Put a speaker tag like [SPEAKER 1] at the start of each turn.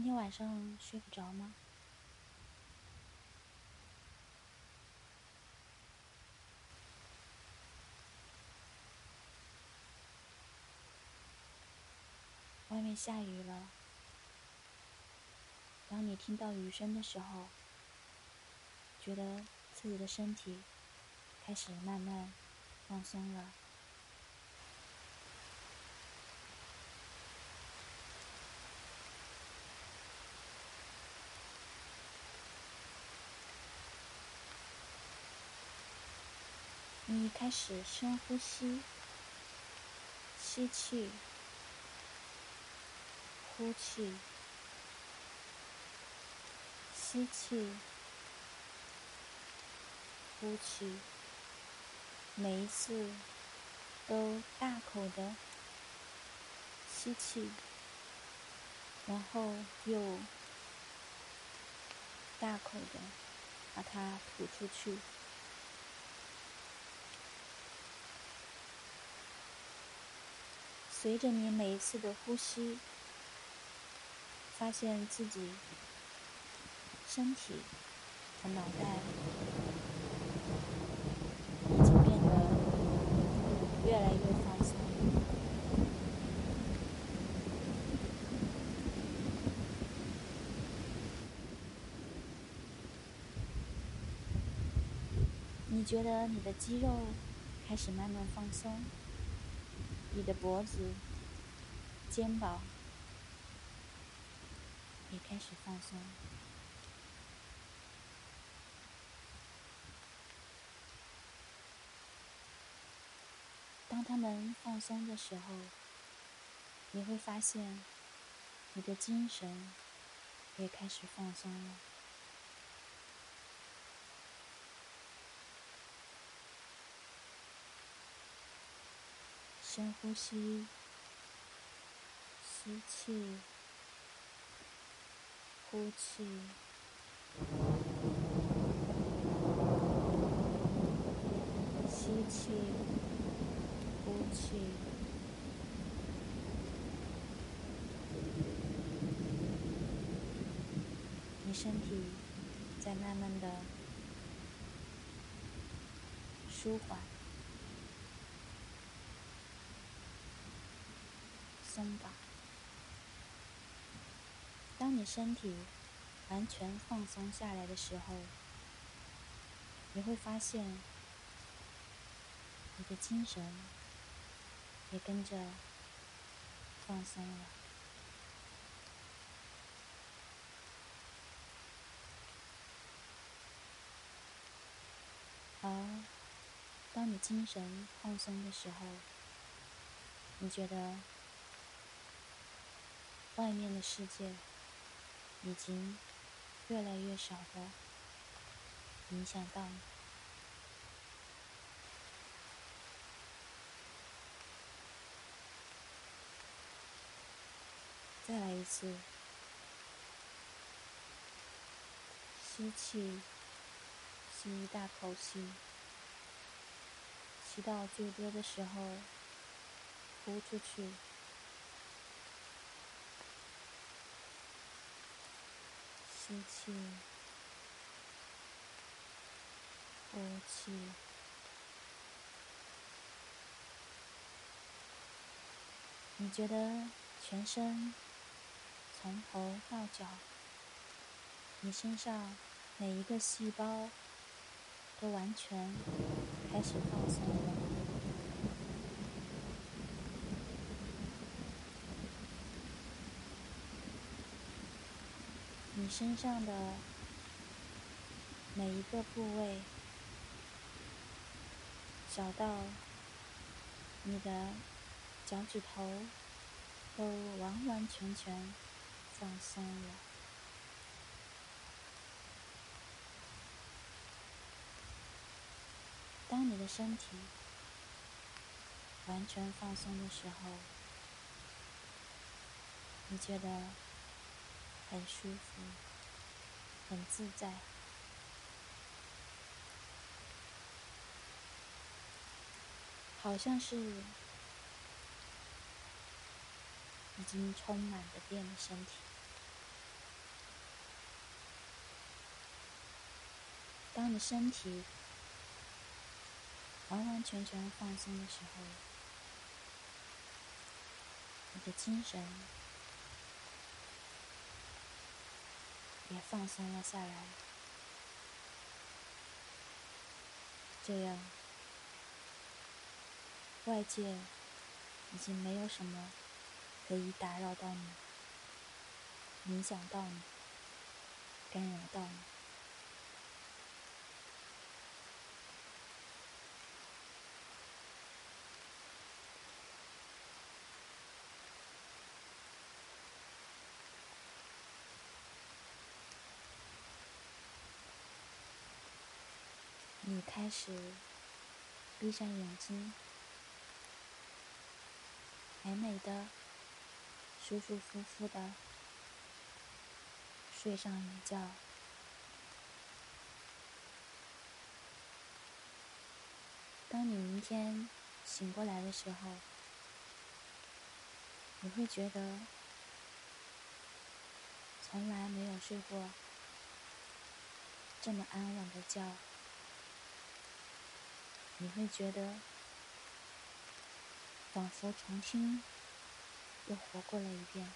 [SPEAKER 1] 今天晚上睡不着吗？外面下雨了。当你听到雨声的时候，觉得自己的身体开始慢慢放松了。你开始深呼吸，吸气，呼气，吸气，呼气，每一次都大口的吸气，然后又大口的把它吐出去。随着你每一次的呼吸，发现自己身体和脑袋已经变得越来越放松。你觉得你的肌肉开始慢慢放松。你的脖子、肩膀也开始放松。当他们放松的时候，你会发现你的精神也开始放松了。深呼吸，吸气，呼气，吸气，呼气。你身体在慢慢的舒缓。松绑。当你身体完全放松下来的时候，你会发现你的精神也跟着放松了。而当你精神放松的时候，你觉得？外面的世界已经越来越少的影响到你。再来一次，吸气，吸一大口气，吸到最多的时候，呼出去。吸气，呼气。你觉得全身从头到脚，你身上每一个细胞都完全开始放松了。你身上的每一个部位，小到你的脚趾头，都完完全全放松了。当你的身体完全放松的时候，你觉得？很舒服很自在。好像是已经充满了电的身体。当你身体完完全全放松的时候你的精神也放松了下来。这样，外界已经没有什么可以打扰到你、影响到你、干扰到你。你开始闭上眼睛，美美的、舒舒服服的睡上一觉。当你明天醒过来的时候，你会觉得从来没有睡过这么安稳的觉。你会觉得，仿佛重新又活过了一遍。